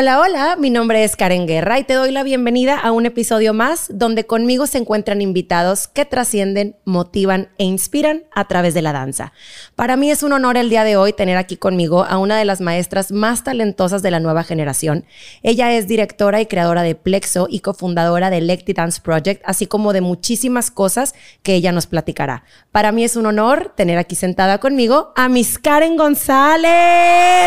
Hola, hola, mi nombre es Karen Guerra y te doy la bienvenida a un episodio más donde conmigo se encuentran invitados que trascienden, motivan e inspiran a través de la danza. Para mí es un honor el día de hoy tener aquí conmigo a una de las maestras más talentosas de la nueva generación. Ella es directora y creadora de Plexo y cofundadora de Lecti Dance Project, así como de muchísimas cosas que ella nos platicará. Para mí es un honor tener aquí sentada conmigo a Miss Karen González.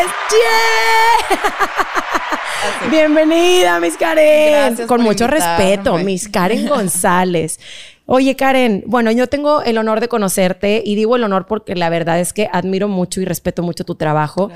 Bienvenida, Miss Karen. Con mucho respeto, Miss Karen González. Oye, Karen, bueno, yo tengo el honor de conocerte y digo el honor porque la verdad es que admiro mucho y respeto mucho tu trabajo.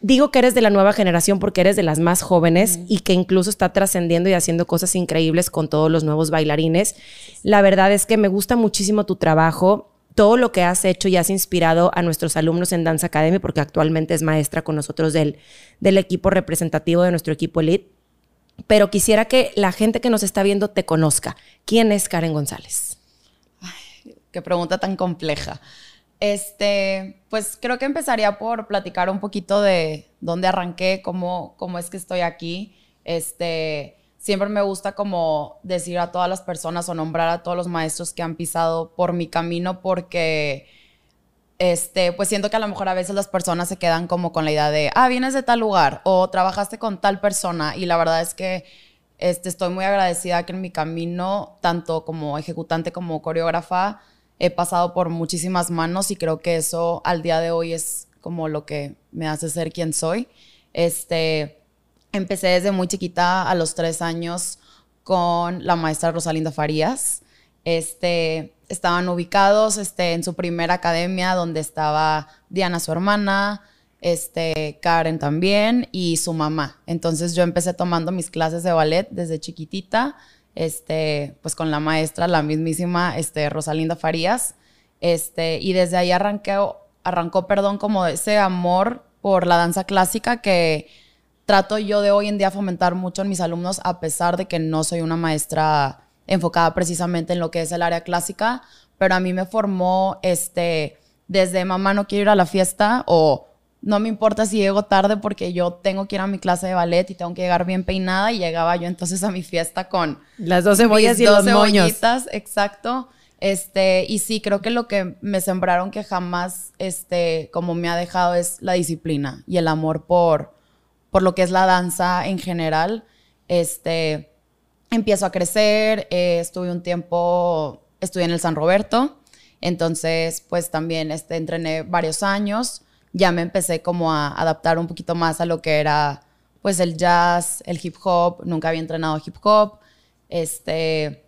Digo que eres de la nueva generación porque eres de las más jóvenes y que incluso está trascendiendo y haciendo cosas increíbles con todos los nuevos bailarines. La verdad es que me gusta muchísimo tu trabajo todo lo que has hecho y has inspirado a nuestros alumnos en Dance Academy, porque actualmente es maestra con nosotros del, del equipo representativo de nuestro equipo Elite. Pero quisiera que la gente que nos está viendo te conozca. ¿Quién es Karen González? qué pregunta tan compleja. Este, pues creo que empezaría por platicar un poquito de dónde arranqué, cómo, cómo es que estoy aquí. Este, siempre me gusta como decir a todas las personas o nombrar a todos los maestros que han pisado por mi camino porque este, pues siento que a lo mejor a veces las personas se quedan como con la idea de, ah, vienes de tal lugar o trabajaste con tal persona y la verdad es que este, estoy muy agradecida que en mi camino, tanto como ejecutante como coreógrafa, he pasado por muchísimas manos y creo que eso al día de hoy es como lo que me hace ser quien soy. Este, Empecé desde muy chiquita, a los tres años, con la maestra Rosalinda Farías. Este, estaban ubicados este, en su primera academia, donde estaba Diana, su hermana, este, Karen también, y su mamá. Entonces yo empecé tomando mis clases de ballet desde chiquitita, este, pues con la maestra, la mismísima este, Rosalinda Farías. Este, y desde ahí arranqué, arrancó, perdón, como ese amor por la danza clásica que trato yo de hoy en día fomentar mucho en mis alumnos, a pesar de que no soy una maestra enfocada precisamente en lo que es el área clásica, pero a mí me formó este, desde mamá no quiero ir a la fiesta o no me importa si llego tarde porque yo tengo que ir a mi clase de ballet y tengo que llegar bien peinada y llegaba yo entonces a mi fiesta con las dos cebollas y los moños. Exacto. Este, y sí, creo que lo que me sembraron que jamás, este, como me ha dejado es la disciplina y el amor por, por lo que es la danza en general. Este, empiezo a crecer, eh, estuve un tiempo, estudié en el San Roberto, entonces pues también este, entrené varios años, ya me empecé como a adaptar un poquito más a lo que era pues el jazz, el hip hop, nunca había entrenado hip hop, este,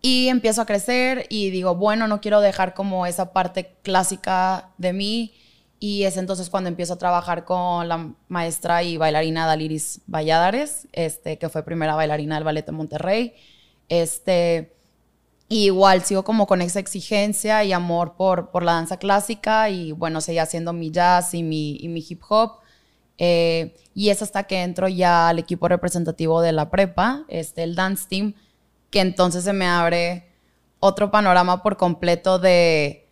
y empiezo a crecer y digo, bueno, no quiero dejar como esa parte clásica de mí, y es entonces cuando empiezo a trabajar con la maestra y bailarina Daliris Valladares, este, que fue primera bailarina del Ballet de Monterrey. Este, igual sigo como con esa exigencia y amor por, por la danza clásica y bueno, seguía haciendo mi jazz y mi, y mi hip hop. Eh, y es hasta que entro ya al equipo representativo de la prepa, este, el dance team, que entonces se me abre otro panorama por completo de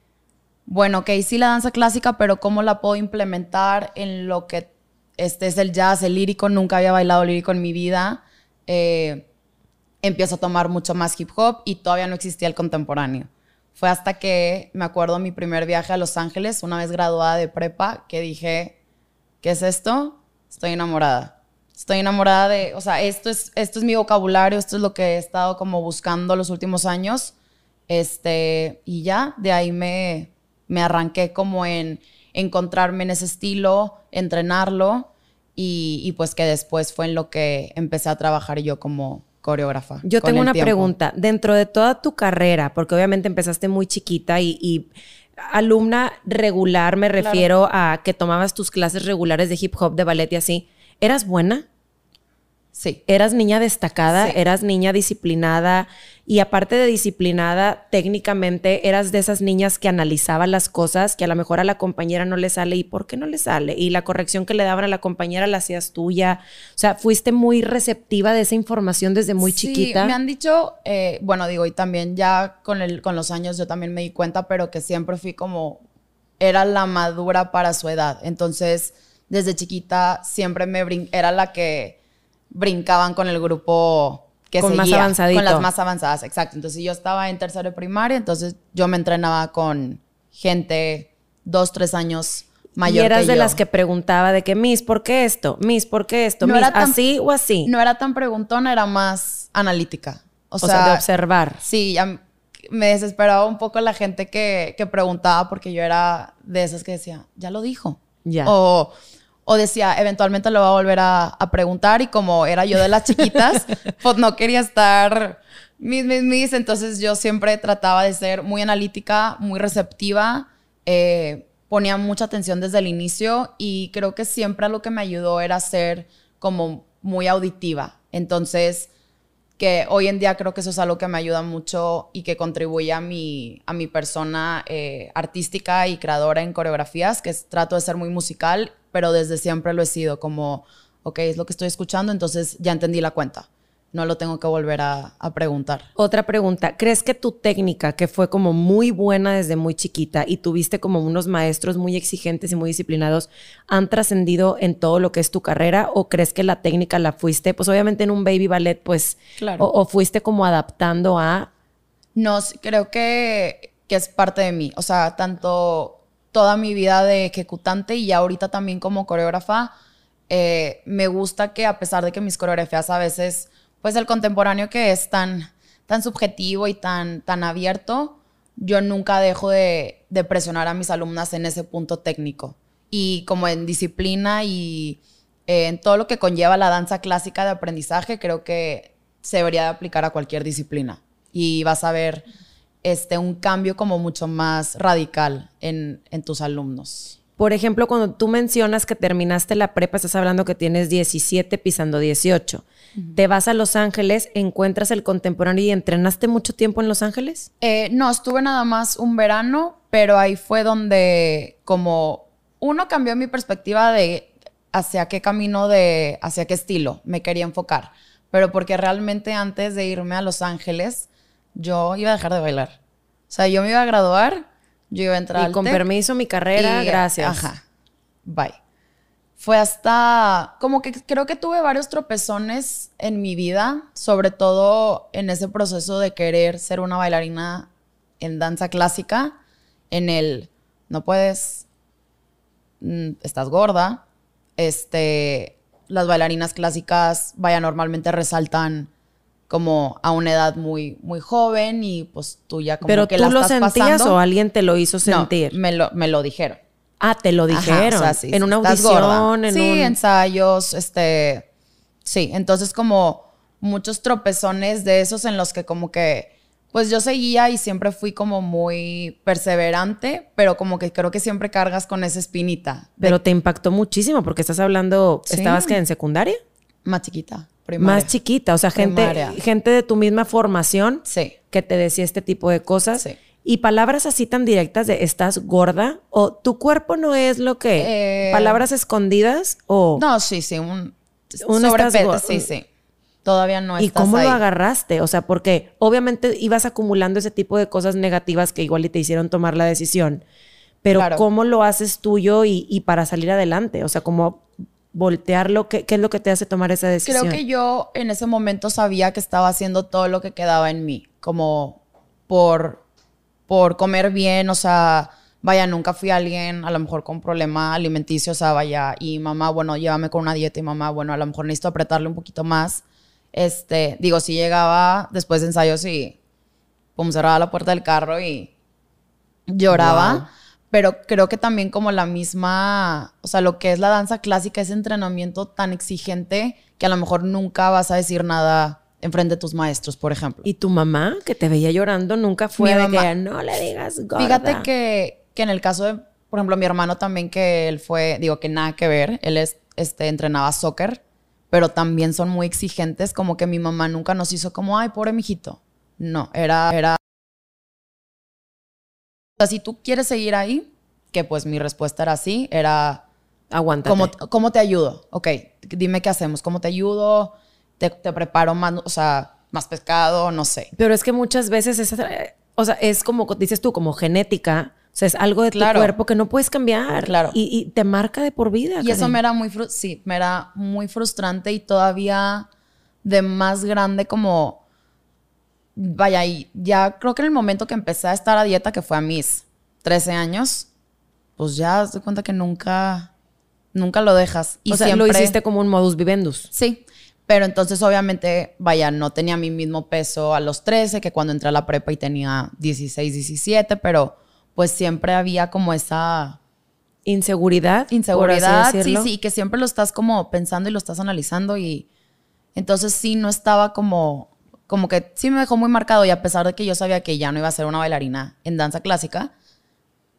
bueno, ok, sí la danza clásica, pero ¿cómo la puedo implementar en lo que este es el jazz, el lírico? Nunca había bailado lírico en mi vida. Eh, empiezo a tomar mucho más hip hop y todavía no existía el contemporáneo. Fue hasta que me acuerdo mi primer viaje a Los Ángeles, una vez graduada de prepa, que dije, ¿qué es esto? Estoy enamorada. Estoy enamorada de, o sea, esto es, esto es mi vocabulario, esto es lo que he estado como buscando los últimos años. Este, y ya, de ahí me, me arranqué como en encontrarme en ese estilo, entrenarlo y, pues que después fue en lo que empecé a trabajar yo como coreógrafa. Yo tengo una pregunta. Dentro de toda tu carrera, porque obviamente empezaste muy chiquita y, alumna regular, me refiero a que tomabas tus clases regulares de hip hop, de ballet y así, ¿eras buena? Sí. Eras niña destacada, eras niña disciplinada y aparte de disciplinada, técnicamente eras de esas niñas que analizaban las cosas que a lo mejor a la compañera no le sale y por qué no le sale. Y la corrección que le daban a la compañera la hacías tuya. O sea, fuiste muy receptiva de esa información desde muy sí, chiquita. Me han dicho, eh, bueno, digo, y también ya con, el, con los años yo también me di cuenta, pero que siempre fui como, era la madura para su edad. Entonces, desde chiquita siempre me brin era la que brincaban con el grupo que con seguía, más con las más avanzadas, exacto. Entonces yo estaba en tercero de primaria, entonces yo me entrenaba con gente dos, tres años mayor. Y eras que de yo. las que preguntaba de que, Miss, ¿por qué esto? Miss, ¿por qué esto? No Miss, era tan- ¿así o así? No era tan preguntona, era más analítica. O, o sea, de observar. Sí, ya me desesperaba un poco la gente que, que preguntaba porque yo era de esas que decía, ya lo dijo. Ya. O, o decía, eventualmente lo va a volver a, a preguntar y como era yo de las chiquitas, pues no quería estar mis, mis, mis. Entonces yo siempre trataba de ser muy analítica, muy receptiva, eh, ponía mucha atención desde el inicio y creo que siempre lo que me ayudó era ser como muy auditiva. Entonces que hoy en día creo que eso es algo que me ayuda mucho y que contribuye a mi, a mi persona eh, artística y creadora en coreografías, que es- trato de ser muy musical, pero desde siempre lo he sido como, ok, es lo que estoy escuchando, entonces ya entendí la cuenta. No lo tengo que volver a, a preguntar. Otra pregunta, ¿crees que tu técnica, que fue como muy buena desde muy chiquita y tuviste como unos maestros muy exigentes y muy disciplinados, han trascendido en todo lo que es tu carrera o crees que la técnica la fuiste, pues obviamente en un baby ballet, pues, Claro. o, o fuiste como adaptando a, No, creo que, que es parte de mí. O sea, tanto toda mi vida de ejecutante y ahorita también como coreógrafa, eh, me gusta que a pesar de que mis coreografías a veces, pues el contemporáneo que es tan, tan subjetivo y tan, tan abierto, yo nunca dejo de, de presionar a mis alumnas en ese punto técnico. Y como en disciplina y eh, en todo lo que conlleva la danza clásica de aprendizaje, creo que se debería de aplicar a cualquier disciplina. Y vas a ver este, un cambio como mucho más radical en, en tus alumnos. por ejemplo, cuando tú mencionas que terminaste la prepa, estás hablando que tienes 17 pisando 18. Te vas a Los Ángeles, encuentras el contemporáneo y entrenaste mucho tiempo en Los Ángeles. Eh, no, estuve nada más un verano, pero ahí fue donde como uno cambió mi perspectiva de hacia qué camino de, hacia qué estilo me quería enfocar. Pero porque realmente antes de irme a Los Ángeles, yo iba a dejar de bailar. O sea, yo me iba a graduar, yo iba a entrar Y al con permiso, mi carrera, y, gracias. Ajá. Bye. Fue hasta, como que creo que tuve varios tropezones en mi vida, sobre todo en ese proceso de querer ser una bailarina en danza clásica, en el, no puedes, mm, estás gorda, este, las bailarinas clásicas, vaya, normalmente resaltan como a una edad muy, muy joven y pues tú ya como Pero que tú la lo estás sentías pasando. o alguien te lo hizo No, sentir. me lo, me lo dijeron. Ah, te lo Ajá, dijeron. o sea, sí, en una audición, en sí, un. ensayos, este. Sí, entonces como muchos tropezones de esos en los que como que. Pues yo seguía y siempre fui como muy perseverante, pero como que creo que siempre cargas con esa espinita. de Pero te impactó muchísimo porque estás hablando, Sí. ¿estabas que en secundaria? más chiquita, primaria. Más chiquita, o sea, gente, Primaria. gente de tu misma formación Sí. que te decía este tipo de cosas. Sí. Y palabras así tan directas de estás gorda o tu cuerpo no es lo que. Eh, palabras escondidas o. No, sí, sí, un, Un sobrepeso, sí, sí. Todavía no ¿Y estás cómo ahí. lo agarraste? O sea, porque obviamente ibas acumulando ese tipo de cosas negativas que igual y te hicieron tomar la decisión. Pero Claro. ¿cómo lo haces tuyo y, y para salir adelante? O sea, ¿cómo voltearlo? ¿Qué, qué es lo que te hace tomar esa decisión? Creo que yo en ese momento sabía que estaba haciendo todo lo que quedaba en mí, como por, por comer bien, o sea, vaya, nunca fui alguien a lo mejor con problema alimenticio, o sea, vaya, y mamá, bueno, llévame con una dieta y mamá, bueno, a lo mejor necesito apretarle un poquito más. Este, digo, si llegaba después de ensayos y pum, cerraba la puerta del carro y lloraba. Wow. Pero creo que también como la misma, o sea, lo que es la danza clásica, ese entrenamiento tan exigente que a lo mejor nunca vas a decir nada enfrente de tus maestros, por ejemplo. ¿Y tu mamá, que te veía llorando, nunca fue Mi de mamá- que no le digas gorda? Fíjate que, que en el caso de, por ejemplo, mi hermano también, que él fue, digo que nada que ver, él es, este, entrenaba soccer, pero también son muy exigentes, como que mi mamá nunca nos hizo como, ay, pobre mijito. No, era, era... O sea, si tú quieres seguir ahí, que pues mi respuesta era sí, era, Aguántate. ¿cómo, ¿cómo te ayudo? Ok, dime qué hacemos, ¿cómo te ayudo? Te, te preparo más, o sea, más pescado, no sé. Pero es que muchas veces es, o sea, es como dices tú, como genética. O sea, es algo de tu cuerpo que no puedes cambiar. Claro. Y, te marca de por vida. Y eso me era muy, sí, me era muy frustrante y todavía de más grande como, vaya, y ya creo que en el momento que empecé a estar a dieta, que fue a mis 13 años, pues ya te cuenta que nunca, nunca lo dejas. Y o sea, lo hiciste como un modus vivendus. Sí. Pero entonces, obviamente, vaya, no tenía mi mismo peso a los 13 que cuando entré a la prepa y tenía 16, 17, pero pues siempre había como esa... Inseguridad. Inseguridad, sí, sí, que siempre lo estás como pensando y lo estás analizando y entonces sí no estaba como, como que sí me dejó muy marcado y a pesar de que yo sabía que ya no iba a ser una bailarina en danza clásica,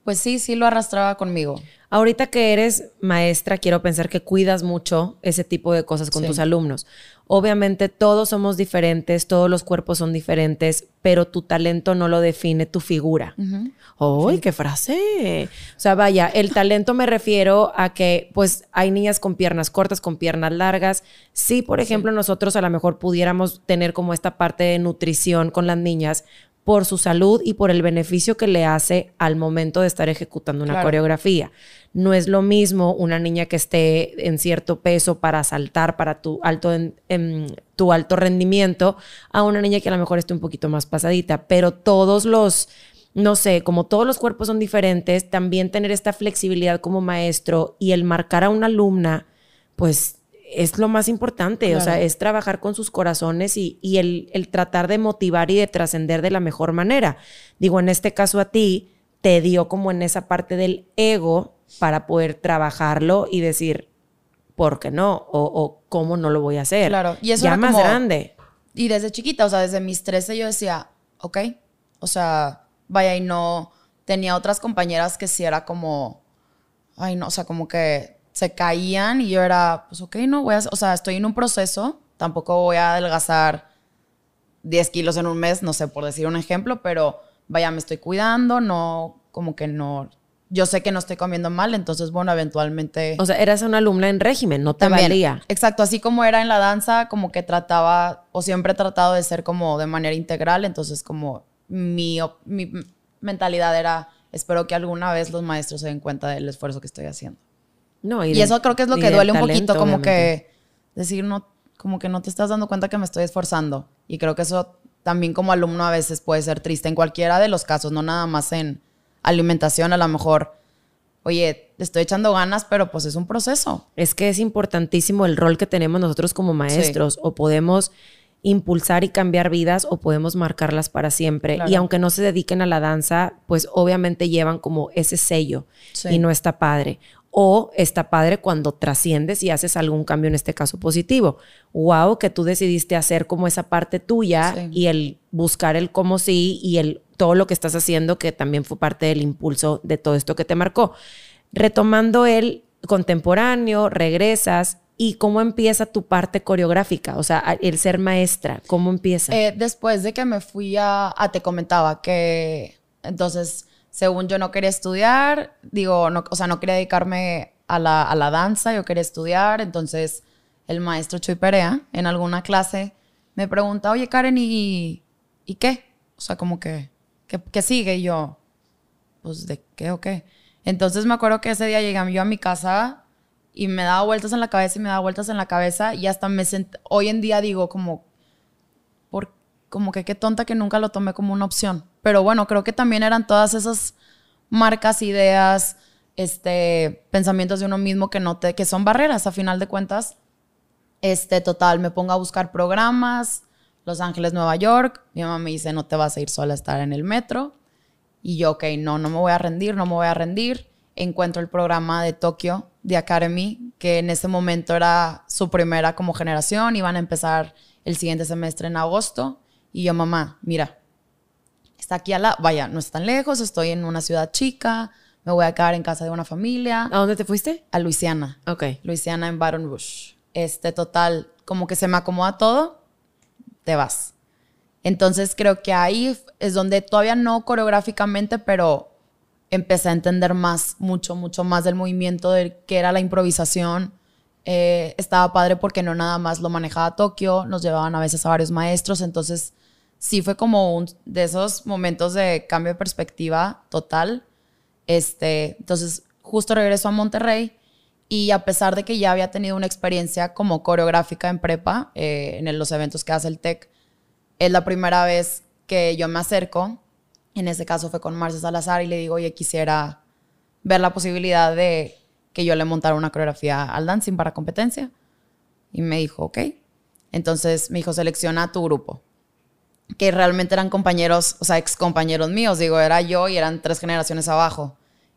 pues sí, sí lo arrastraba conmigo. Ahorita que eres maestra, quiero pensar que cuidas mucho ese tipo de cosas con tus alumnos. Obviamente todos somos diferentes, todos los cuerpos son diferentes, pero tu talento no lo define tu figura. ¡Uy, qué frase! O sea, vaya, el talento me refiero a que pues hay niñas con piernas cortas, con piernas largas. Sí, por ejemplo, nosotros a lo mejor pudiéramos tener como esta parte de nutrición con las niñas, por su salud y por el beneficio que le hace al momento de estar ejecutando una coreografía. No es lo mismo una niña que esté en cierto peso para saltar, para tu alto, en, tu alto rendimiento, a una niña que a lo mejor esté un poquito más pasadita. Pero todos los, no sé, como todos los cuerpos son diferentes, también tener esta flexibilidad como maestro y el marcar a una alumna, pues es lo más importante, o sea, es trabajar con sus corazones y, el, tratar de motivar y de trascender de la mejor manera. Digo, en este caso a ti, te dio como en esa parte del ego para poder trabajarlo y decir, ¿por qué no? O, ¿cómo no lo voy a hacer? Claro, y eso ya más grande. Y desde chiquita, o sea, desde mis 13 yo decía, ok, o sea, vaya y no, tenía otras compañeras que sí era como, ay no, o sea, como que se caían y yo era, pues ok, no voy a, o sea, estoy en un proceso, tampoco voy a adelgazar 10 kilos en un mes, no sé, por decir un ejemplo, pero vaya, me estoy cuidando, no, como que no, yo sé que no estoy comiendo mal, entonces, bueno, eventualmente... O sea, eras una alumna en régimen, no te También, valía. Exacto, así como era en la danza, como que trataba, o siempre he tratado de ser como de manera integral, entonces como mi, mi mentalidad era, espero que alguna vez los maestros se den cuenta del esfuerzo que estoy haciendo y, eso creo que es lo que duele un poquito, como que decir, no, como que no te estás dando cuenta que me estoy esforzando. Y creo que eso también como alumno a veces puede ser triste en cualquiera de los casos, no nada más en alimentación, a lo mejor, oye, estoy echando ganas, pero pues es un proceso. Es que es importantísimo el rol que tenemos nosotros como maestros, o podemos impulsar y cambiar vidas o podemos marcarlas para siempre. Y aunque no se dediquen a la danza, pues obviamente llevan como ese sello y no está padre o está padre cuando trasciendes y haces algún cambio, en este caso positivo. Wow, que tú decidiste hacer como esa parte tuya y el buscar el cómo sí y el todo lo que estás haciendo, que también fue parte del impulso de todo esto que te marcó. Retomando el contemporáneo, regresas y cómo empieza tu parte coreográfica, o sea, el ser maestra, ¿cómo empieza? Eh, después de que me fui a, a, te comentaba que entonces según yo no quería estudiar, digo, no, o sea, no quería dedicarme a la, a la danza, yo quería estudiar, entonces el maestro Chuy Perea en alguna clase me pregunta, oye Karen, ¿y, ¿y qué? O sea, como que, ¿qué, sigue? Y yo, pues, ¿de qué o qué? Entonces me acuerdo que ese día llegué yo a mi casa y me daba vueltas en la cabeza y me daba vueltas en la cabeza y hasta me senté, hoy en día digo como, como que qué tonta que nunca lo tomé como una opción. Pero bueno, creo que también eran todas esas marcas, ideas, este, pensamientos de uno mismo que, no te, que son barreras a final de cuentas. Este, total, me pongo a buscar programas, Los Ángeles, Nueva York. Mi mamá me dice, no te vas a ir sola a estar en el metro. Y yo, ok, no, no me voy a rendir, no me voy a rendir. Encuentro el programa de Tokio, de Academy, que en ese momento era su primera como generación. Iban a empezar el siguiente semestre en agosto. Y yo, mamá, mira, está aquí a la, vaya, no es tan lejos, estoy en una ciudad chica, me voy a quedar en casa de una familia. ¿A dónde te fuiste? A Luisiana. Ok. Luisiana en Baton Rouge. Este, total, como que se me acomoda todo, te vas. Entonces creo que ahí es donde todavía no coreográficamente, pero empecé a entender más, mucho, mucho más del movimiento, de qué era la improvisación. Eh, estaba padre porque no nada más lo manejaba Tokio, nos llevaban a veces a varios maestros, entonces sí fue como un de esos momentos de cambio de perspectiva total. Este, entonces, justo regreso a Monterrey y a pesar de que ya había tenido una experiencia como coreográfica en prepa, eh, en los eventos que hace el TEC, es la primera vez que yo me acerco. En ese caso fue con Marcia Salazar y le digo, oye, quisiera ver la posibilidad de que yo le montara una coreografía al dancing para competencia. Y me dijo, ok. Entonces me dijo, selecciona tu grupo. Que realmente eran compañeros, o sea, ex compañeros míos. Digo, era yo y eran tres generaciones abajo.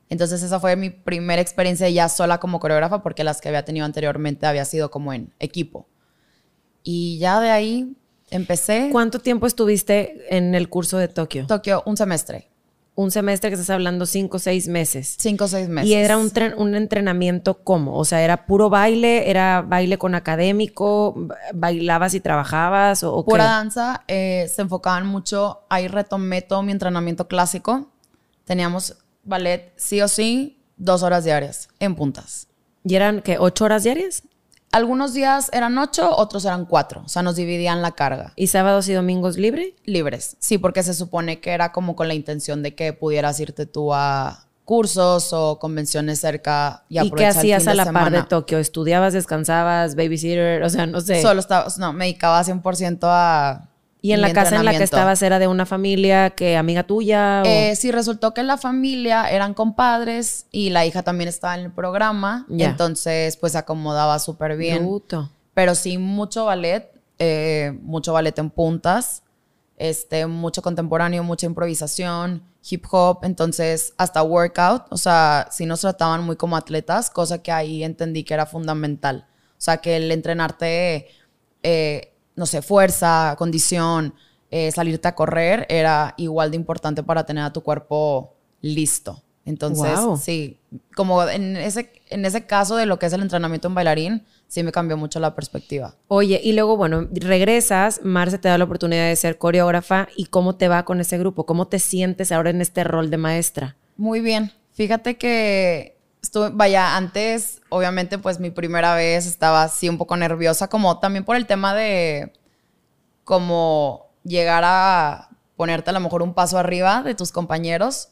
Entonces esa fue mi primera experiencia ya sola como coreógrafa porque las que había tenido anteriormente había sido como en equipo. Y ya de ahí empecé. ¿Cuánto tiempo estuviste en el curso de Tokio? Tokio, un semestre. Un semestre que estás hablando cinco o seis meses. Cinco o seis meses. ¿Y era un, un entrenamiento cómo? O sea, ¿era puro baile? ¿Era baile con académico? ¿Bailabas y trabajabas? ¿O, Pura danza. Eh, se enfocaban mucho. Ahí retomé todo mi entrenamiento clásico. Teníamos ballet sí o sí dos horas diarias en puntas. ¿Y eran que ocho horas diarias? Algunos días eran ocho, otros eran cuatro. O sea, nos dividían la carga. ¿Y sábados y domingos libre? Libres. Sí, porque se supone que era como con la intención de que pudieras irte tú a cursos o convenciones cerca y aprovechar ¿Y qué hacías a la par de Tokio? ¿Estudiabas, descansabas, babysitter? O sea, no sé. Solo estaba, no, me dedicaba 100% a ¿Y en la casa en la que estabas era de una familia que amiga tuya? Eh, sí, resultó que la familia eran compadres y la hija también estaba en el programa. Entonces, pues se acomodaba súper bien. Pero sí, mucho ballet, eh, mucho ballet en puntas, este, mucho contemporáneo, mucha improvisación, hip hop, entonces hasta workout. O sea, sí nos trataban muy como atletas, cosa que ahí entendí que era fundamental. O sea, que el entrenarte. Eh, no sé, fuerza, condición, eh, salirte a correr, era igual de importante para tener a tu cuerpo listo. Entonces, sí, como en ese, en ese caso de lo que es el entrenamiento en bailarín, sí me cambió mucho la perspectiva. Oye, y luego, bueno, regresas, Marce te da la oportunidad de ser coreógrafa y cómo te va con ese grupo, cómo te sientes ahora en este rol de maestra. Muy bien. Fíjate que estuve, vaya, antes, obviamente, pues mi primera vez estaba así un poco nerviosa, como también por el tema de como llegar a ponerte a lo mejor un paso arriba de tus compañeros.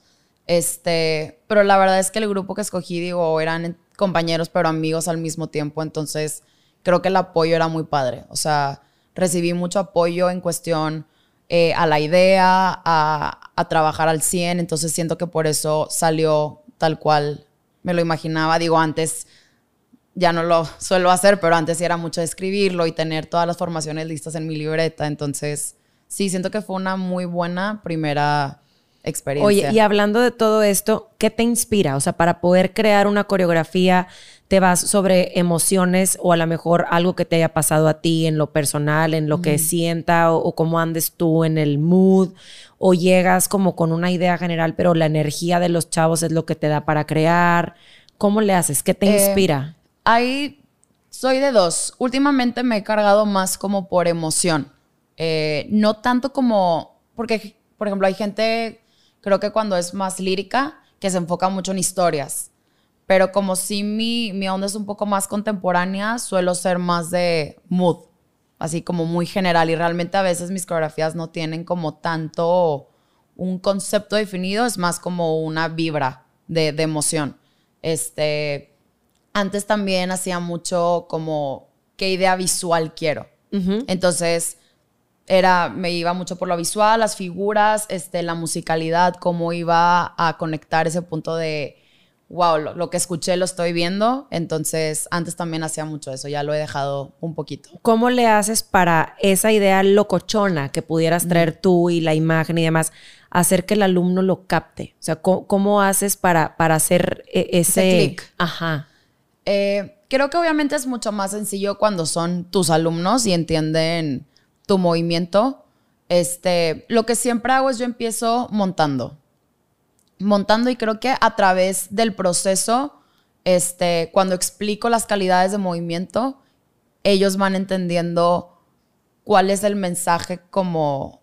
Este, pero la verdad es que el grupo que escogí, digo, eran compañeros, pero amigos al mismo tiempo. Entonces, creo que el apoyo era muy padre. O sea, recibí mucho apoyo en cuestión eh, a la idea, a, a trabajar al 100. Entonces, siento que por eso salió tal cual me lo imaginaba. Digo, antes ya no lo suelo hacer, pero antes era mucho escribirlo y tener todas las formaciones listas en mi libreta. Entonces, sí, siento que fue una muy buena primera experiencia. Oye, y hablando de todo esto, ¿qué te inspira? O sea, para poder crear una coreografía, ¿te vas sobre emociones o a lo mejor algo que te haya pasado a ti en lo personal, en lo que sienta o, o, cómo andes tú en el mood? ¿O llegas como con una idea general, pero la energía de los chavos es lo que te da para crear? ¿Cómo le haces? ¿Qué te eh, inspira? Ahí soy de dos. Últimamente me he cargado más como por emoción. Eh, no tanto como, porque, por ejemplo, hay gente, creo que cuando es más lírica, que se enfoca mucho en historias. Pero como si mi, mi onda es un poco más contemporánea, suelo ser más de mood, así como muy general. Y realmente a veces mis coreografías no tienen como tanto un concepto definido, es más como una vibra de, de emoción. Este, antes también hacía mucho como qué idea visual quiero. Entonces, era, me iba mucho por lo visual, las figuras, este, la musicalidad, cómo iba a conectar ese punto de, wow, lo, que escuché lo estoy viendo. Entonces, antes también hacía mucho eso, ya lo he dejado un poquito. ¿Cómo le haces para esa idea locochona que pudieras traer tú y la imagen y demás, hacer que el alumno lo capte? O sea, ¿cómo, haces para, para hacer e, ese... ese clic. Ajá. Eh, creo que obviamente es mucho más sencillo cuando son tus alumnos y entienden tu movimiento. Este, lo que siempre hago es yo empiezo montando. Montando y creo que a través del proceso, este, cuando explico las calidades de movimiento, ellos van entendiendo cuál es el mensaje como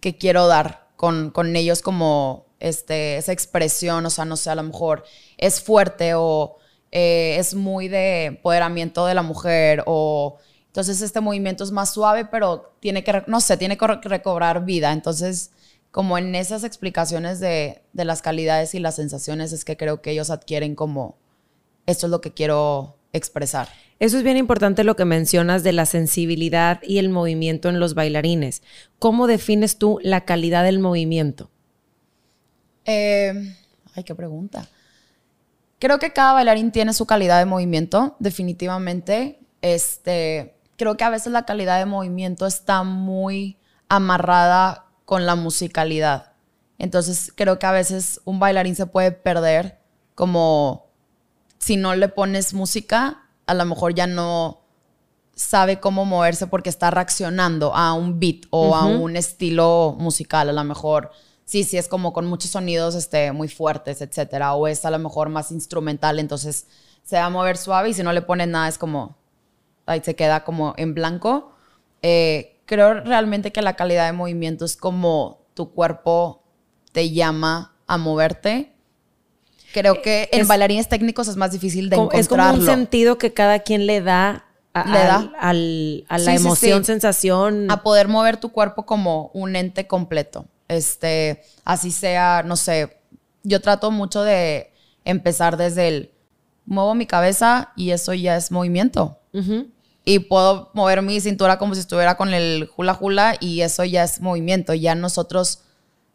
que quiero dar con, con ellos como este, esa expresión, o sea, no sé, a lo mejor es fuerte o eh, es muy de empoderamiento de la mujer o entonces este movimiento es más suave, pero tiene que, no sé, tiene que recobrar vida. Entonces como en esas explicaciones de, de las calidades y las sensaciones es que creo que ellos adquieren como, esto es lo que quiero expresar. Eso es bien importante lo que mencionas de la sensibilidad y el movimiento en los bailarines. ¿Cómo defines tú la calidad del movimiento? Eh, ay, qué pregunta. Creo que cada bailarín tiene su calidad de movimiento, definitivamente. Este, creo que a veces la calidad de movimiento está muy amarrada con la musicalidad. Entonces creo que a veces un bailarín se puede perder como si no le pones música, a lo mejor ya no sabe cómo moverse porque está reaccionando a un beat o a un estilo musical. A lo mejor sí, sí es como con muchos sonidos este, muy fuertes, etcétera, o es a lo mejor más instrumental, entonces se va a mover suave y si no le pones nada es como, ahí se queda como en blanco. Eh, creo realmente que la calidad de movimiento es como tu cuerpo te llama a moverte. Creo que en bailarines técnicos es más difícil de encontrarlo. Es como un sentido que cada quien le da a, le da. a la emoción, sensación. A poder mover tu cuerpo como un ente completo. Este, así sea, no sé, yo trato mucho de empezar desde el muevo mi cabeza y eso ya es movimiento. Y puedo mover mi cintura como si estuviera con el hula hula y eso ya es movimiento. Ya nosotros,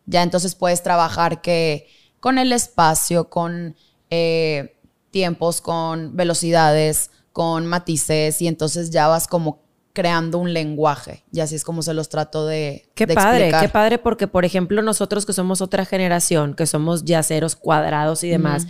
ya entonces puedes trabajar que con el espacio, con eh, tiempos, con velocidades, con matices y entonces ya vas como creando un lenguaje. Y así es como se los trato de. Qué padre, qué padre, porque por ejemplo, nosotros que somos otra generación, que somos yaceros cuadrados y demás.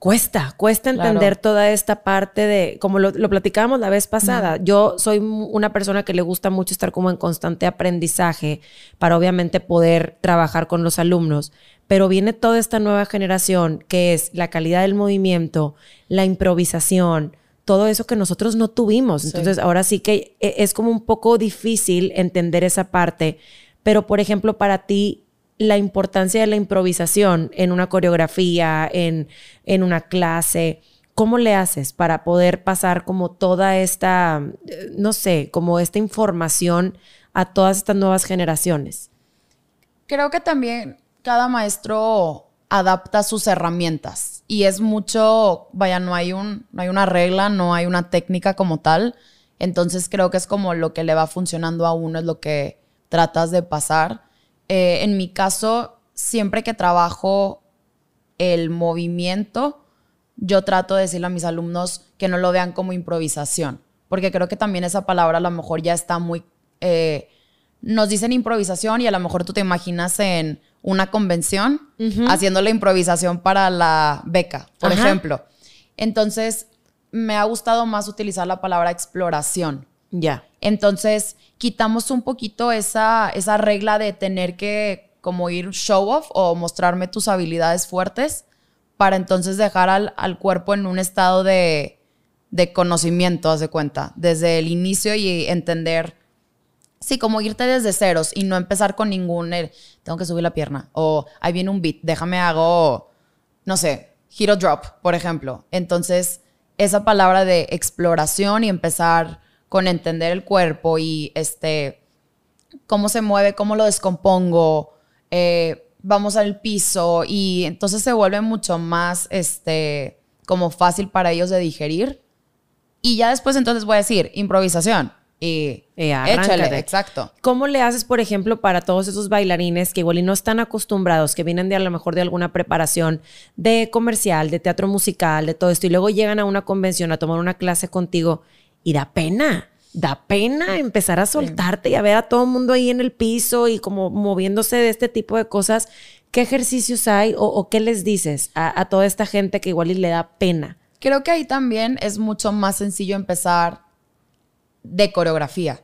Cuesta, cuesta entender toda esta parte de, como lo, platicábamos la vez pasada, yo soy una persona que le gusta mucho estar como en constante aprendizaje para obviamente poder trabajar con los alumnos, pero viene toda esta nueva generación que es la calidad del movimiento, la improvisación, todo eso que nosotros no tuvimos. Entonces, ahora sí que e, es como un poco difícil entender esa parte, pero por ejemplo, para ti, la importancia de la improvisación en una coreografía, en, en una clase, ¿cómo le haces para poder pasar como toda esta, no sé, como esta información a todas estas nuevas generaciones? Creo que también cada maestro adapta sus herramientas y es mucho, vaya, no hay, un, no hay una regla, no hay una técnica como tal. Entonces creo que es como lo que le va funcionando a uno, es lo que tratas de pasar. Eh, en mi caso, siempre que trabajo el movimiento, yo trato de decirle a mis alumnos que no lo vean como improvisación, porque creo que también esa palabra a lo mejor ya está muy... Eh, nos dicen improvisación y a lo mejor tú te imaginas en una convención haciendo la improvisación para la beca, por ejemplo. Entonces, me ha gustado más utilizar la palabra exploración. Ya. Entonces, quitamos un poquito esa, esa regla de tener que como ir show off o mostrarme tus habilidades fuertes para entonces dejar al, al cuerpo en un estado de, de conocimiento, haz de cuenta, desde el inicio y entender Sí, como irte desde ceros y no empezar con ningún, eh, tengo que subir la pierna, o ahí viene un beat, déjame hago, no sé, hero drop, por ejemplo. Entonces, esa palabra de exploración y empezar con entender el cuerpo y este, cómo se mueve, cómo lo descompongo, eh, vamos al piso y entonces se vuelve mucho más, este, como fácil para ellos de digerir. Y ya después entonces voy a decir, improvisación y, échale, exacto. ¿Cómo le haces, por ejemplo, para todos esos bailarines que igual y no están acostumbrados, que vienen de a lo mejor de alguna preparación de comercial, de teatro musical, de todo esto, y luego llegan a una convención a tomar una clase contigo y da pena? Da pena empezar a soltarte y a ver a todo el mundo ahí en el piso y como moviéndose de este tipo de cosas. ¿Qué ejercicios hay o, qué les dices a, a toda esta gente que igual y le da pena? Creo que ahí también es mucho más sencillo empezar de coreografía.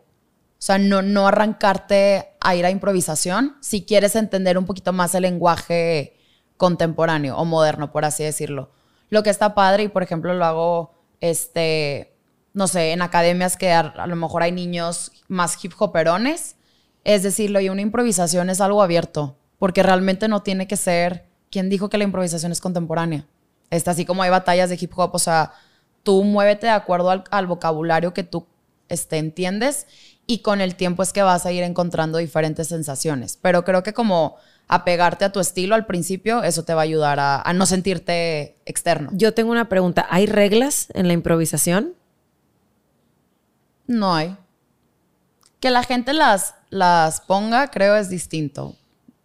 O sea, no, no arrancarte a ir a improvisación si quieres entender un poquito más el lenguaje contemporáneo o moderno, por así decirlo. Lo que está padre, y por ejemplo lo hago, este, no sé, en academias que a, lo mejor hay niños más hip hoperones, es decirlo, y una improvisación es algo abierto, porque realmente no tiene que ser, ¿quién dijo que la improvisación es contemporánea? Está así como hay batallas de hip hop, o sea, tú muévete de acuerdo al, al vocabulario que tú este, entiendes y con el tiempo es que vas a ir encontrando diferentes sensaciones. Pero creo que como apegarte a tu estilo al principio, eso te va a ayudar a, no sentirte externo. Yo tengo una pregunta. ¿Hay reglas en la improvisación? No hay. Que la gente las, las ponga, creo, es distinto.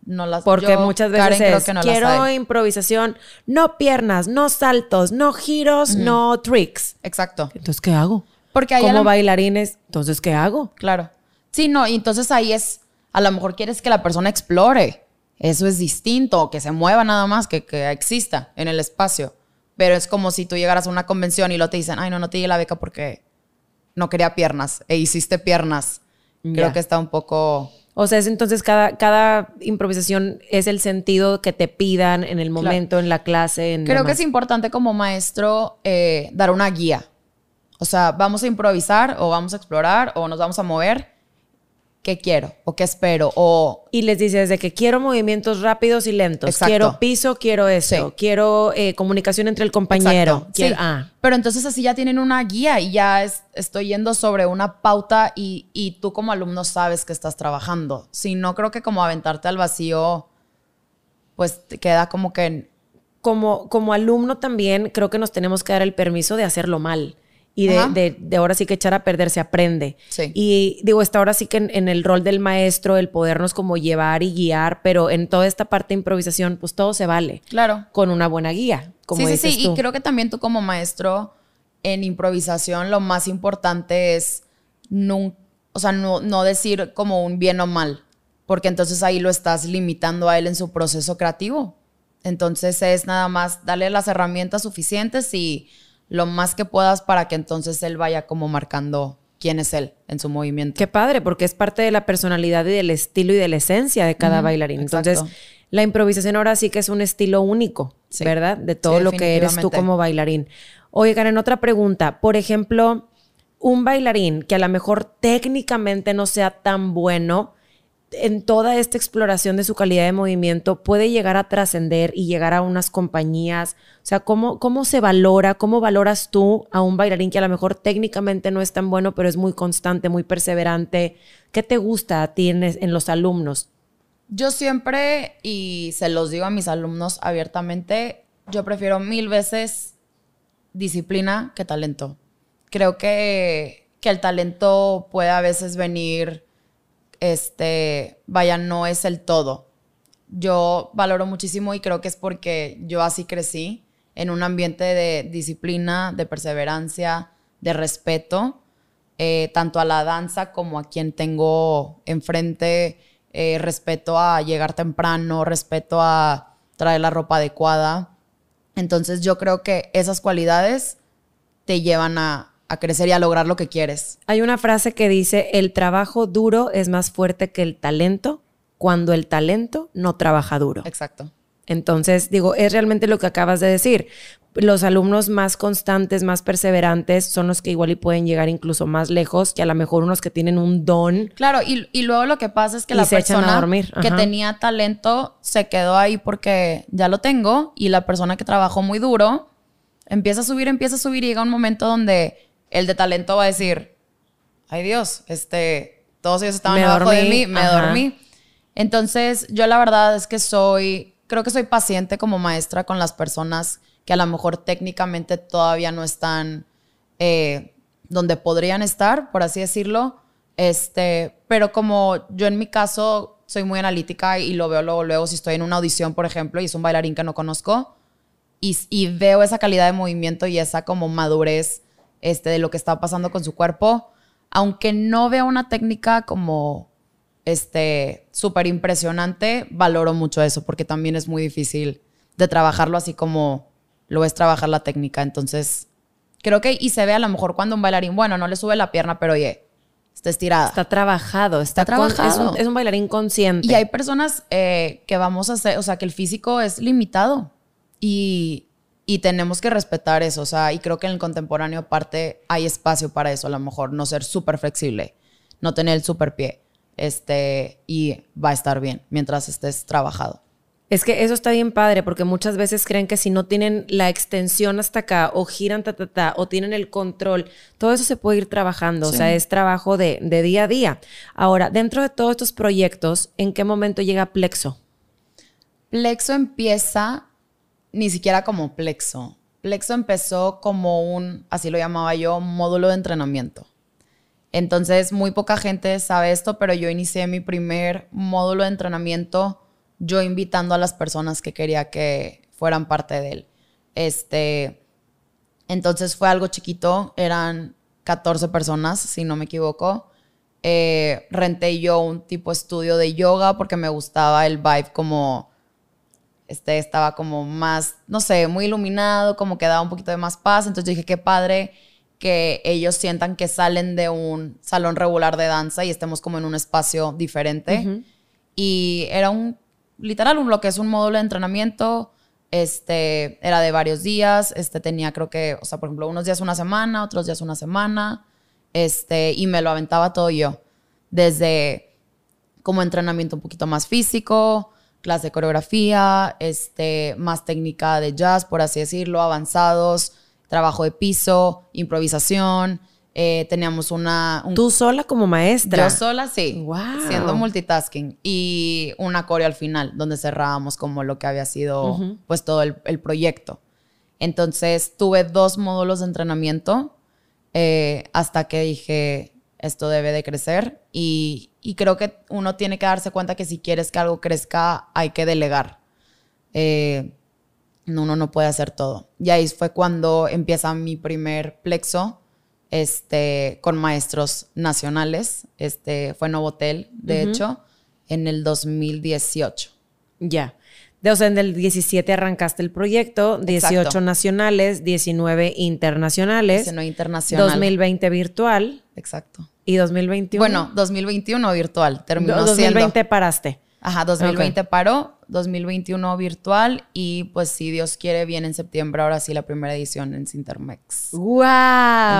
No las Porque muchas veces quiero improvisación, no piernas, no saltos, no giros, no tricks. Exacto. Entonces, ¿qué hago? Porque Como bailarines, entonces, ¿qué hago? Claro. Sí, no, y entonces ahí es, a lo mejor quieres que la persona explore. Eso es distinto, que se mueva nada más, que, que exista en el espacio. Pero es como si tú llegaras a una convención y lo te dicen, ay, no, no te di la beca porque no quería piernas e hiciste piernas. Creo que está un poco... O sea, es entonces cada, cada improvisación es el sentido que te pidan en el momento, en la clase. En Creo que es importante como maestro eh, dar una guía. O sea, vamos a improvisar o vamos a explorar o nos vamos a mover qué quiero o qué espero o y les dices de que quiero movimientos rápidos y lentos quiero piso quiero eso quiero eh, comunicación entre el compañero sí. ah. pero entonces así ya tienen una guía y ya estoy yendo sobre una pauta y, y, tú como alumno sabes que estás trabajando. Si no creo que como aventarte al vacío pues te queda como que como como alumno también creo que nos tenemos que dar el permiso de hacerlo mal y de, de, ahora sí que echar a perder se aprende. Y digo, está ahora sí que en, el rol del maestro, el podernos como llevar y guiar, pero en toda esta parte de improvisación, pues todo se vale. Claro. Con una buena guía. Como sí, sí, sí. Y creo que también tú como maestro en improvisación, lo más importante es no, o sea, no, no decir como un bien o mal, porque entonces ahí lo estás limitando a él en su proceso creativo. Entonces es nada más darle las herramientas suficientes y lo más que puedas para que entonces él vaya como marcando quién es él en su movimiento. Qué padre, porque es parte de la personalidad y del estilo y de la esencia de cada bailarín. Entonces, la improvisación ahora sí que es un estilo único, ¿verdad? De todo lo que eres tú como bailarín. Oye, Karen, otra pregunta. Por ejemplo, un bailarín que a lo mejor técnicamente no sea tan bueno, en toda esta exploración de su calidad de movimiento puede llegar a trascender y llegar a unas compañías? O sea, ¿cómo, ¿cómo se valora, cómo valoras tú a un bailarín que a lo mejor técnicamente no es tan bueno, pero es muy constante, muy perseverante? ¿Qué te gusta a ti en, los alumnos? Yo siempre, y se los digo a mis alumnos abiertamente, yo prefiero mil veces disciplina que talento. Creo que, que el talento puede a veces venir este, vaya, no es el todo. Yo valoro muchísimo y creo que es porque yo así crecí en un ambiente de disciplina, de perseverancia, de respeto, eh, tanto a la danza como a quien tengo enfrente, eh, respeto a llegar temprano, respeto a traer la ropa adecuada. Entonces yo creo que esas cualidades te llevan a, a crecer y a lograr lo que quieres. Hay una frase que dice, el trabajo duro es más fuerte que el talento cuando el talento no trabaja duro. Exacto. Entonces, digo, es realmente lo que acabas de decir. Los alumnos más constantes, más perseverantes, son los que igual y pueden llegar incluso más lejos que a lo mejor unos que tienen un don. Claro, y, luego lo que pasa es que la persona que tenía talento se quedó ahí porque ya lo tengo y la persona que trabajó muy duro empieza a subir, empieza a subir y llega un momento donde el de talento va a decir, ay Dios, este, todos ellos estaban abajo de mí, me dormí. Entonces, yo la verdad es que soy, creo que soy paciente como maestra con las personas que a lo mejor técnicamente todavía no están eh, donde podrían estar, por así decirlo. Este, pero como yo en mi caso soy muy analítica y lo veo luego, luego si estoy en una audición, por ejemplo, y es un bailarín que no conozco, y, y veo esa calidad de movimiento y esa como madurez este, de lo que está pasando con su cuerpo. Aunque no vea una técnica como este súper impresionante, valoro mucho eso porque también es muy difícil de trabajarlo así como lo es trabajar la técnica. Entonces, creo que y se ve a lo mejor cuando un bailarín, bueno, no le sube la pierna, pero oye, está estirada. Está trabajado, está, trabajado. es, un, bailarín consciente. Y hay personas eh, que vamos a hacer, o sea, que el físico es limitado. Y y tenemos que respetar eso, o sea, y creo que en el contemporáneo aparte hay espacio para eso, a lo mejor no ser súper flexible, no tener el súper pie, este, y va a estar bien mientras estés trabajado. Es que eso está bien padre porque muchas veces creen que si no tienen la extensión hasta acá o giran ta, ta, ta o tienen el control, todo eso se puede ir trabajando, o sea, es trabajo de, de, día a día. Ahora, dentro de todos estos proyectos, ¿en qué momento llega Plexo? Plexo empieza ni siquiera como Plexo. Plexo empezó como un, así lo llamaba yo, módulo de entrenamiento. Entonces, muy poca gente sabe esto, pero yo inicié mi primer módulo de entrenamiento yo invitando a las personas que quería que fueran parte de él. Este, entonces fue algo chiquito, eran 14 personas, si no me equivoco. Eh, renté yo un tipo estudio de yoga porque me gustaba el vibe como, este, estaba como más, no sé, muy iluminado, como que daba un poquito de más paz. Entonces dije, qué padre que ellos sientan que salen de un salón regular de danza y estemos como en un espacio diferente. Y era un literal, un, lo que es un módulo de entrenamiento, este, era de varios días, este, tenía creo que, o sea, por ejemplo, unos días una semana, otros días una semana, este, y me lo aventaba todo yo, desde como entrenamiento un poquito más físico, clase de coreografía, este, más técnica de jazz, por así decirlo, avanzados, trabajo de piso, improvisación, eh, teníamos una... ¿Tú sola como maestra? Yo sola, sí. Wow. Siendo multitasking. Y una coreo al final, donde cerrábamos como lo que había sido pues todo el, proyecto. Entonces tuve dos módulos de entrenamiento eh, hasta que dije, esto debe de crecer. Y, creo que uno tiene que darse cuenta que si quieres que algo crezca, hay que delegar. Eh, uno no puede hacer todo. Y ahí fue cuando empieza mi primer plexo este, con maestros nacionales. Este, fue Novotel, de hecho, en el 2018. Ya. De, o sea, en el 17 arrancaste el proyecto, 18 nacionales, 19 internacionales. 19 internacional. 2020 virtual. Exacto. ¿Y 2021? Bueno, 2021 virtual, terminó 2020 paraste. Ajá, 2020 paró, 2021 virtual y pues si Dios quiere viene en septiembre ahora sí la primera edición en Sintermex. ¡Wow!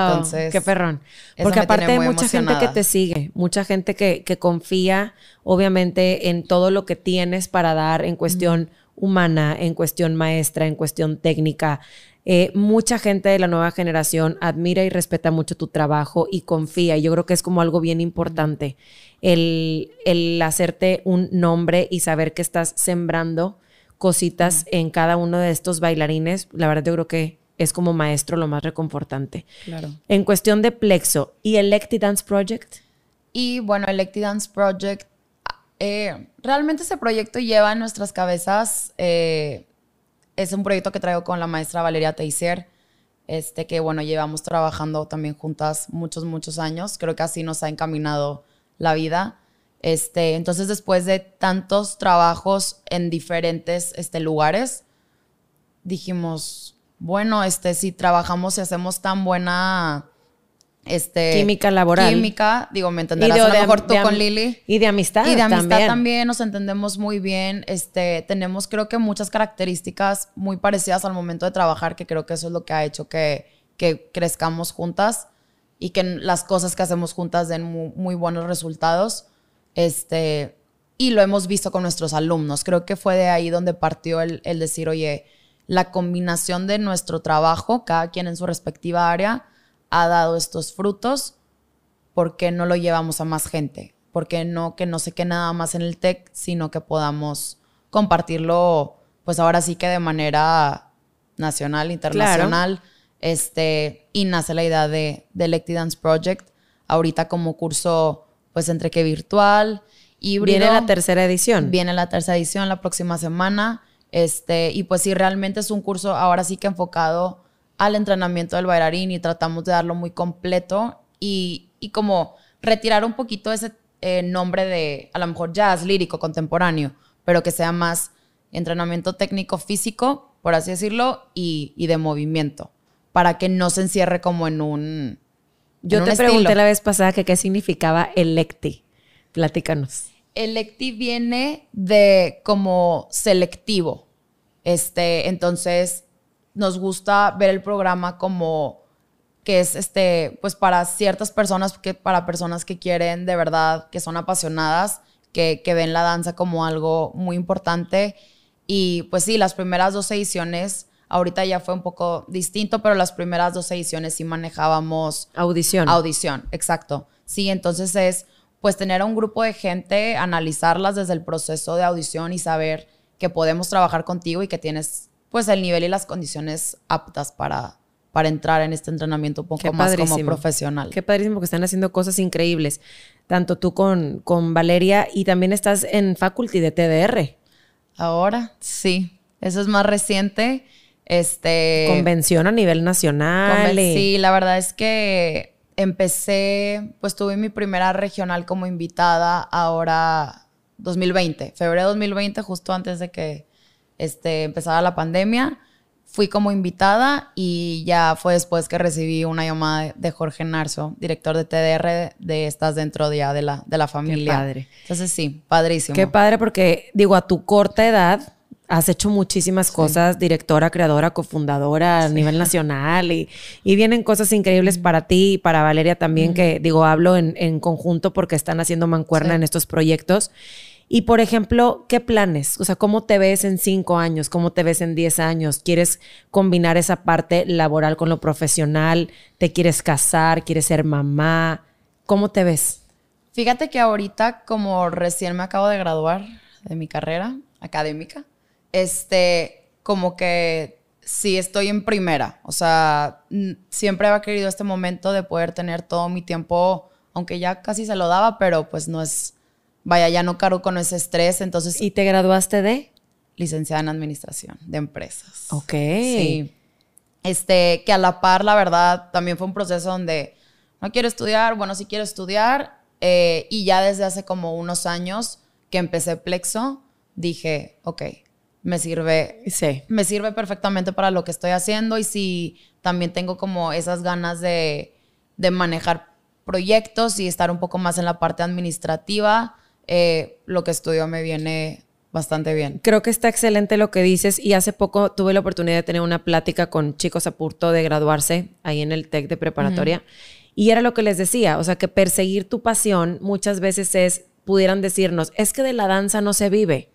Entonces, qué perrón. Porque aparte hay mucha gente que te sigue, mucha gente que, que, confía obviamente en todo lo que tienes para dar en cuestión humana, en cuestión maestra, en cuestión técnica. Eh, mucha gente de la nueva generación admira y respeta mucho tu trabajo y confía. Y yo creo que es como algo bien importante el, el hacerte un nombre y saber que estás sembrando cositas en cada uno de estos bailarines. La verdad yo creo que es como maestro lo más reconfortante. Claro. En cuestión de Plexo y Electi Dance Project. Y bueno, Electi Dance Project, eh, realmente ese proyecto lleva en nuestras cabezas eh, es un proyecto que traigo con la maestra Valeria Teiser, este, que bueno, llevamos trabajando también juntas muchos, muchos años. Creo que así nos ha encaminado la vida. Este, entonces, después de tantos trabajos en diferentes este, lugares, dijimos, bueno, este, si trabajamos y hacemos tan buena este, química laboral. Química, digo, me entenderás a lo mejor tú con Lili. Y de amistad. Y de amistad también. nos entendemos muy bien. Este, tenemos creo que muchas características muy parecidas al momento de trabajar, que creo que eso es lo que ha hecho que, que crezcamos juntas y que las cosas que hacemos juntas den muy, buenos resultados. Este, y lo hemos visto con nuestros alumnos. Creo que fue de ahí donde partió el, el decir, oye, la combinación de nuestro trabajo, cada quien en su respectiva área, ha dado estos frutos, ¿por qué no lo llevamos a más gente? ¿Por qué no que no se quede nada más en el TEC, sino que podamos compartirlo, pues ahora sí que de manera nacional, internacional? Este, y nace la idea de, de Dance Project, ahorita como curso, pues entre que virtual, híbrido. Viene la tercera edición. Viene la tercera edición la próxima semana. Este, y pues sí, realmente es un curso ahora sí que enfocado al entrenamiento del bailarín y tratamos de darlo muy completo y, como retirar un poquito ese eh, nombre de a lo mejor jazz lírico contemporáneo, pero que sea más entrenamiento técnico físico, por así decirlo, y, de movimiento, para que no se encierre como en un... Yo te pregunté la vez pasada que qué significaba electi. Platícanos. Electi viene de como selectivo. Este, entonces, nos gusta ver el programa como que es este, pues para ciertas personas, que para personas que quieren de verdad, que son apasionadas, que, ven la danza como algo muy importante Y pues sí, las primeras dos ediciones, ahorita ya fue un poco distinto, pero las primeras dos ediciones sí manejábamos... Audición. Audición, exacto. Sí, entonces es pues tener a un grupo de gente, analizarlas desde el proceso de audición y saber que podemos trabajar contigo y que tienes pues el nivel y las condiciones aptas para, para entrar en este entrenamiento un poco más como profesional. Qué padrísimo que están haciendo cosas increíbles, tanto tú con, con Valeria y también estás en faculty de TDR. Ahora, sí, eso es más reciente. Este, Convención a nivel nacional. Sí, la verdad es que empecé, pues tuve mi primera regional como invitada ahora 2020, febrero de 2020, justo antes de que este, empezara la pandemia. Fui como invitada y ya fue después que recibí una llamada de Jorge Narzo, director de TDR de Estás Dentro ya de la, de la familia. Qué padre. Entonces sí, padrísimo. Qué padre porque, digo, a tu corta edad, has hecho muchísimas cosas, directora, creadora, cofundadora a nivel nacional y, vienen cosas increíbles para ti y para Valeria también, que digo, hablo en, en, conjunto porque están haciendo mancuerna en estos proyectos. Y por ejemplo, ¿qué planes? O sea, ¿cómo te ves en cinco años? ¿Cómo te ves en diez años? ¿Quieres combinar esa parte laboral con lo profesional? ¿Te quieres casar? ¿Quieres ser mamá? ¿Cómo te ves? Fíjate que ahorita, como recién me acabo de graduar de mi carrera académica, este, como que sí estoy en primera. O sea, siempre había querido este momento de poder tener todo mi tiempo, aunque ya casi se lo daba, pero pues no es vaya, ya no cargo con ese estrés, entonces... ¿Y te graduaste de? Licenciada en Administración de Empresas. Ok. Sí. Este, que a la par, la verdad, también fue un proceso donde no quiero estudiar, bueno, sí quiero estudiar, eh, y ya desde hace como unos años que empecé Plexo, dije, ok, me sirve, sí. me sirve perfectamente para lo que estoy haciendo y si también tengo como esas ganas de, de manejar proyectos y estar un poco más en la parte administrativa, eh, lo que estudio me viene bastante bien. Creo que está excelente lo que dices y hace poco tuve la oportunidad de tener una plática con chicos a punto de graduarse ahí en el TEC de preparatoria y era lo que les decía, o sea que perseguir tu pasión muchas veces es, pudieran decirnos, es que de la danza no se vive.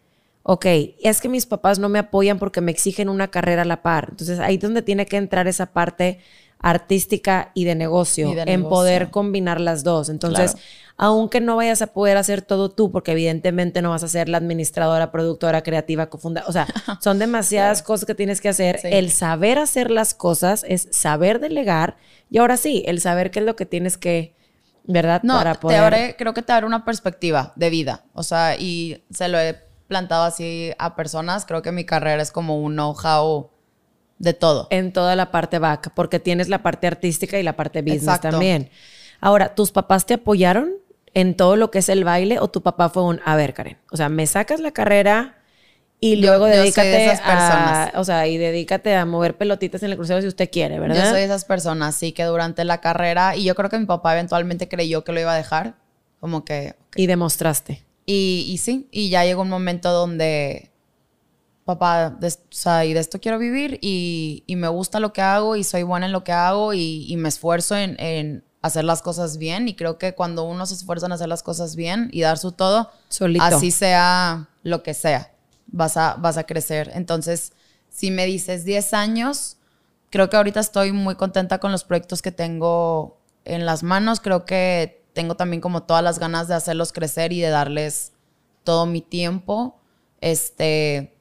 Ok, es que mis papás no me apoyan porque me exigen una carrera a la par. Entonces ahí es donde tiene que entrar esa parte artística y de negocio, en poder combinar las dos. Entonces, aunque no vayas a poder hacer todo tú, porque evidentemente no vas a ser la administradora, productora, creativa, cofundadora, o sea, son demasiadas cosas que tienes que hacer. El saber hacer las cosas es saber delegar y ahora sí, el saber qué es lo que tienes que, ¿verdad? No, Para poder... te creo que te abre una perspectiva de vida, o sea, y se lo he plantado así a personas, creo que mi carrera es como un know-how de todo. En toda la parte back, porque tienes la parte artística y la parte business también. Ahora, ¿tus papás te apoyaron en todo lo que es el baile o tu papá fue un, a ver, Karen, o sea, me sacas la carrera y luego dedícate a, o sea, y dedícate a mover pelotitas en el crucero si usted quiere, ¿verdad? Yo soy de esas personas, sí, que durante la carrera, y yo creo que mi papá eventualmente creyó que lo iba a dejar, como que... Y demostraste. Y, y sí, y ya llegó un momento donde, papá, de, o sea, y de esto quiero vivir y, y, me gusta lo que hago y soy buena en lo que hago y, y me esfuerzo en, en hacer las cosas bien y creo que cuando uno se esfuerza en hacer las cosas bien y dar su todo, así sea lo que sea, vas a, vas a crecer. Entonces, si me dices 10 años, creo que ahorita estoy muy contenta con los proyectos que tengo en las manos, creo que tengo también como todas las ganas de hacerlos crecer y de darles todo mi tiempo. Este,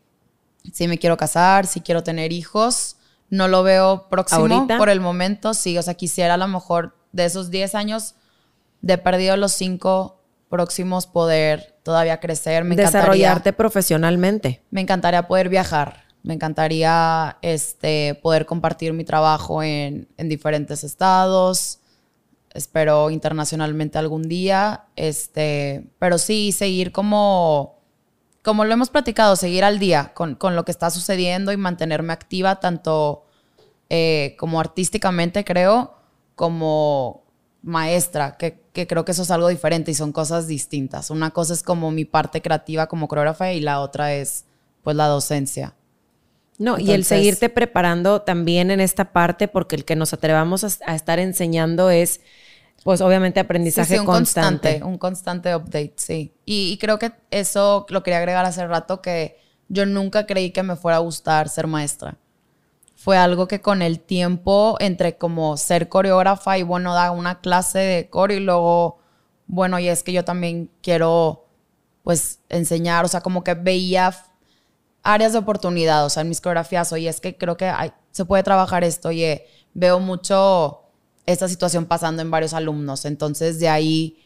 si me quiero casar, si quiero tener hijos, no lo veo próximo por el momento, sí, o sea, quisiera a lo mejor de esos 10 años, de perdido los 5 próximos, poder todavía crecer. Me Desarrollarte profesionalmente. Me encantaría poder viajar. Me encantaría este, poder compartir mi trabajo en, en diferentes estados. Espero internacionalmente algún día. Este, pero sí, seguir como, como lo hemos platicado, seguir al día con, con lo que está sucediendo y mantenerme activa tanto eh, como artísticamente, creo, como maestra, que, creo que eso es algo diferente y son cosas distintas. Una cosa es como mi parte creativa como coreógrafa y la otra es pues la docencia. No, y el seguirte preparando también en esta parte, porque el que nos atrevamos a, estar enseñando es, pues obviamente aprendizaje un constante. Un constante update, sí. Y, creo que eso lo quería agregar hace rato, que yo nunca creí que me fuera a gustar ser maestra. Fue algo que con el tiempo, entre como ser coreógrafa y bueno, dar una clase de coreo y luego, bueno, y es que yo también quiero pues enseñar, o sea, como que veía áreas de oportunidad, o sea, en mis coreografías, oye, es que creo que se puede trabajar esto, oye, veo mucho esta situación pasando en varios alumnos, entonces de ahí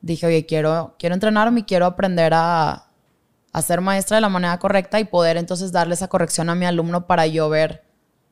dije, oye, quiero, quiero entrenarme y quiero aprender a, a ser maestra de la manera correcta y poder entonces darle esa corrección a mi alumno para yo ver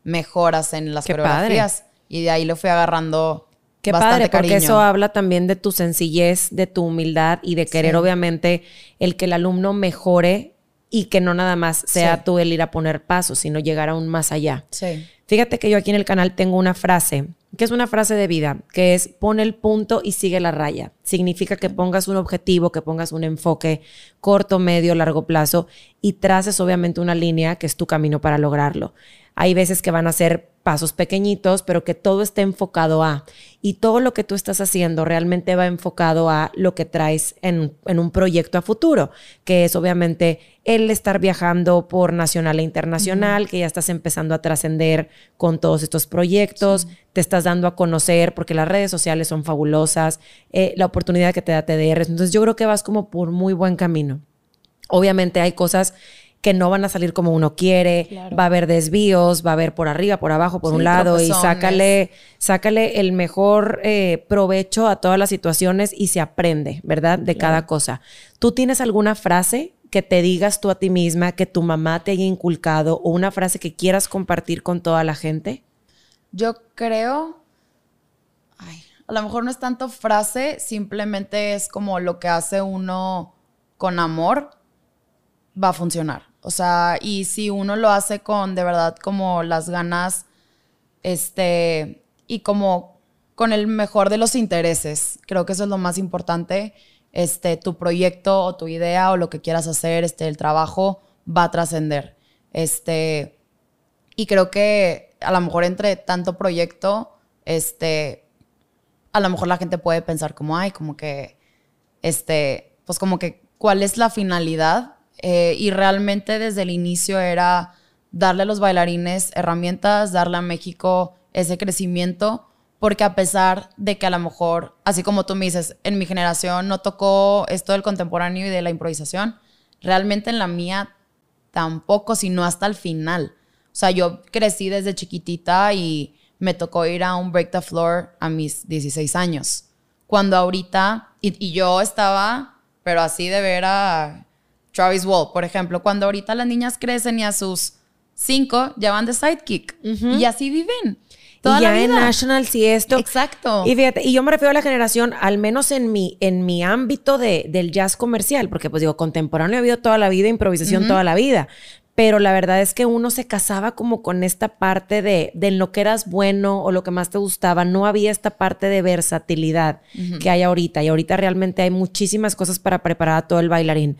mejoras en las coreografías. Y de ahí le fui agarrando Qué padre, porque eso habla también de tu sencillez, de tu humildad y de querer, obviamente, el que el alumno mejore y que no nada más sea tú el ir a poner pasos, sino llegar aún más allá. Sí. Fíjate que yo aquí en el canal tengo una frase, que es una frase de vida, que es pon el punto y sigue la raya. Significa que pongas un objetivo, que pongas un enfoque corto, medio, largo plazo y traces obviamente una línea que es tu camino para lograrlo. Hay veces que van a ser pasos pequeñitos, pero que todo esté enfocado a. Y todo lo que tú estás haciendo realmente va enfocado a lo que traes en, un proyecto a futuro, que es obviamente el estar viajando por nacional e internacional, que ya estás empezando a trascender con todos estos proyectos, te estás dando a conocer, porque las redes sociales son fabulosas, eh, la oportunidad que te da TDR. Entonces yo creo que vas como por muy buen camino. Obviamente hay cosas que no van a salir como uno quiere, va a haber desvíos, va a haber por arriba, por abajo, por un lado, y sácale, sácale el mejor eh, provecho a todas las situaciones y se aprende, ¿verdad? De cada cosa. ¿Tú tienes alguna frase que te digas tú a ti misma, que tu mamá te haya inculcado, o una frase que quieras compartir con toda la gente? Yo creo, ay, a lo mejor no es tanto frase, simplemente es como lo que hace uno con amor, va a funcionar. O sea, y si uno lo hace con de verdad como las ganas, este, y como con el mejor de los intereses, creo que eso es lo más importante. Este, tu proyecto o tu idea o lo que quieras hacer, este, el trabajo va a trascender. Este, y creo que a lo mejor entre tanto proyecto, este, a lo mejor la gente puede pensar como, ay, como que, este, pues como que, ¿cuál es la finalidad? Eh, y realmente desde el inicio era darle a los bailarines herramientas, darle a México ese crecimiento, porque a pesar de que a lo mejor, así como tú me dices, en mi generación no tocó esto del contemporáneo y de la improvisación, realmente en la mía tampoco, sino hasta el final. O sea, yo crecí desde chiquitita y me tocó ir a un break the floor a mis 16 años. Cuando ahorita, y, yo estaba, pero así de ver a Travis Wall, por ejemplo, cuando ahorita las niñas crecen y a sus cinco ya van de sidekick y así viven. Toda y ya en Nationals y esto. Exacto. Y fíjate, y yo me refiero a la generación, al menos en mi, en mi ámbito de, del jazz comercial, porque pues digo, contemporáneo ha habido toda la vida, improvisación toda la vida. Pero la verdad es que uno se casaba como con esta parte de, de lo que eras bueno o lo que más te gustaba. No había esta parte de versatilidad que hay ahorita. Y ahorita realmente hay muchísimas cosas para preparar a todo el bailarín.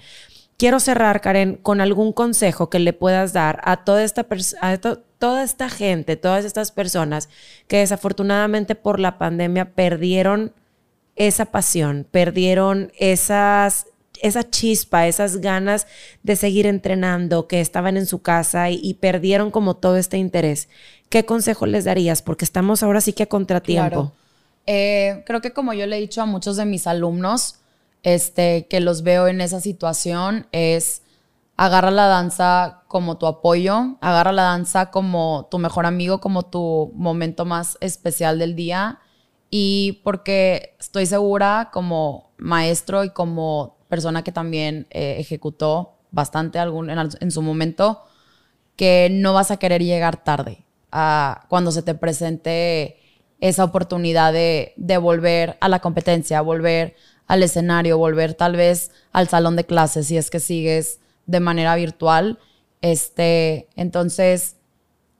Quiero cerrar, Karen, con algún consejo que le puedas dar a toda esta, a toda esta gente, todas estas personas que desafortunadamente por la pandemia perdieron esa pasión, perdieron esas, esa chispa, esas ganas de seguir entrenando, que estaban en su casa y, perdieron como todo este interés. ¿Qué consejo les darías? Porque estamos ahora sí que a contratiempo. Eh, creo que como yo le he dicho a muchos de mis alumnos, este, que los veo en esa situación es agarra la danza como tu apoyo, agarra la danza como tu mejor amigo, como tu momento más especial del día. Y porque estoy segura como maestro y como persona que también eh, ejecutó bastante algún, en, su momento, que no vas a querer llegar tarde a cuando se te presente esa oportunidad de, de volver a la competencia, volver al escenario, volver tal vez al salón de clases si es que sigues de manera virtual. Este, entonces,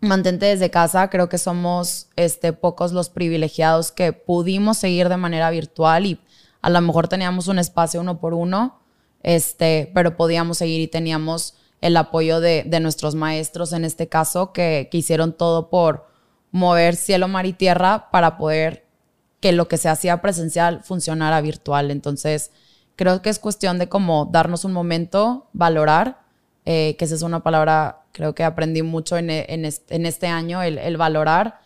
mantente desde casa. Creo que somos este, pocos los privilegiados que pudimos seguir de manera virtual y a lo mejor teníamos un espacio uno por uno, este, pero podíamos seguir y teníamos el apoyo de, nuestros maestros en este caso que, que hicieron todo por mover cielo, mar y tierra para poder que lo que se hacía presencial funcionara virtual. Entonces, creo que es cuestión de como darnos un momento, valorar eh, que esa es una palabra, creo que aprendí mucho en, en, este, año, el, valorar.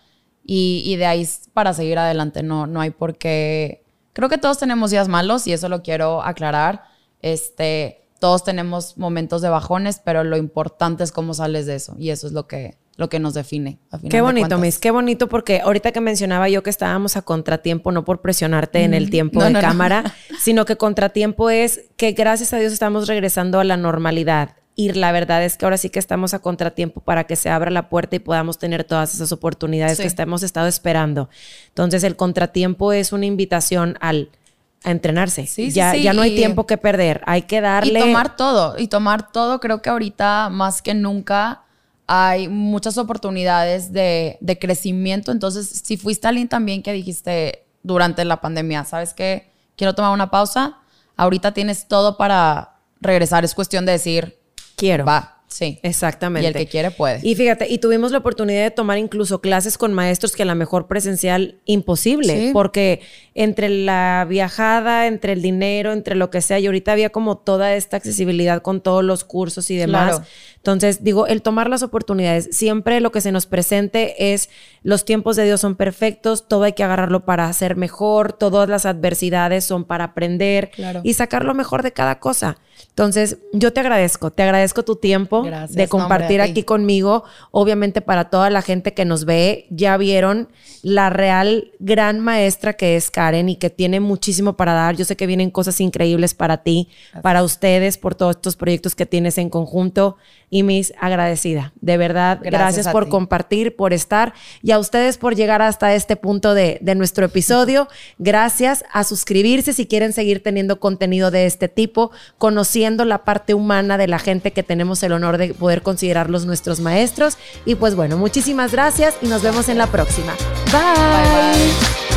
Y, y, de ahí para seguir adelante, no, no hay por qué. Creo que todos tenemos días malos y eso lo quiero aclarar. Este, todos tenemos momentos de bajones, pero lo importante es cómo sales de eso. Y eso es lo que, lo que nos define. qué bonito, Miss, qué bonito, porque ahorita que mencionaba yo que estábamos a contratiempo, no por presionarte en el tiempo de cámara, sino que contratiempo es que gracias a Dios estamos regresando a la normalidad. Y la verdad es que ahora sí que estamos a contratiempo para que se abra la puerta y podamos tener todas esas oportunidades que hemos estado esperando. Entonces, el contratiempo es una invitación al a entrenarse. Sí, ya, ya no hay tiempo que perder. Hay que darle. Y tomar todo. Y tomar todo. Creo que ahorita más que nunca hay muchas oportunidades de, crecimiento. Entonces, si fuiste alguien también que dijiste durante la pandemia, ¿sabes qué? Quiero tomar una pausa. Ahorita tienes todo para regresar. Es cuestión de decir, quiero. Va, Sí. Exactamente. Y el que quiere puede. Y fíjate, y tuvimos la oportunidad de tomar incluso clases con maestros que a lo mejor presencial imposible, porque entre la viajada, entre el dinero, entre lo que sea, y ahorita había como toda esta accesibilidad con todos los cursos y demás. Entonces, digo, el tomar las oportunidades, siempre lo que se nos presente es los tiempos de Dios son perfectos, todo hay que agarrarlo para hacer mejor, todas las adversidades son para aprender y sacar lo mejor de cada cosa. Entonces, yo te agradezco, te agradezco tu tiempo de compartir aquí conmigo. Obviamente para toda la gente que nos ve, ya vieron la real gran maestra que es Karen y que tiene muchísimo para dar. Yo sé que vienen cosas increíbles para ti, para ustedes, por todos estos proyectos que tienes en conjunto. Y mis agradecida, de verdad, gracias, por compartir, por estar y a ustedes por llegar hasta este punto de, de nuestro episodio. Gracias a suscribirse si quieren seguir teniendo contenido de este tipo, conociendo la parte humana de la gente que tenemos el honor de poder considerarlos nuestros maestros. Y pues bueno, muchísimas gracias y nos vemos en la próxima. bye.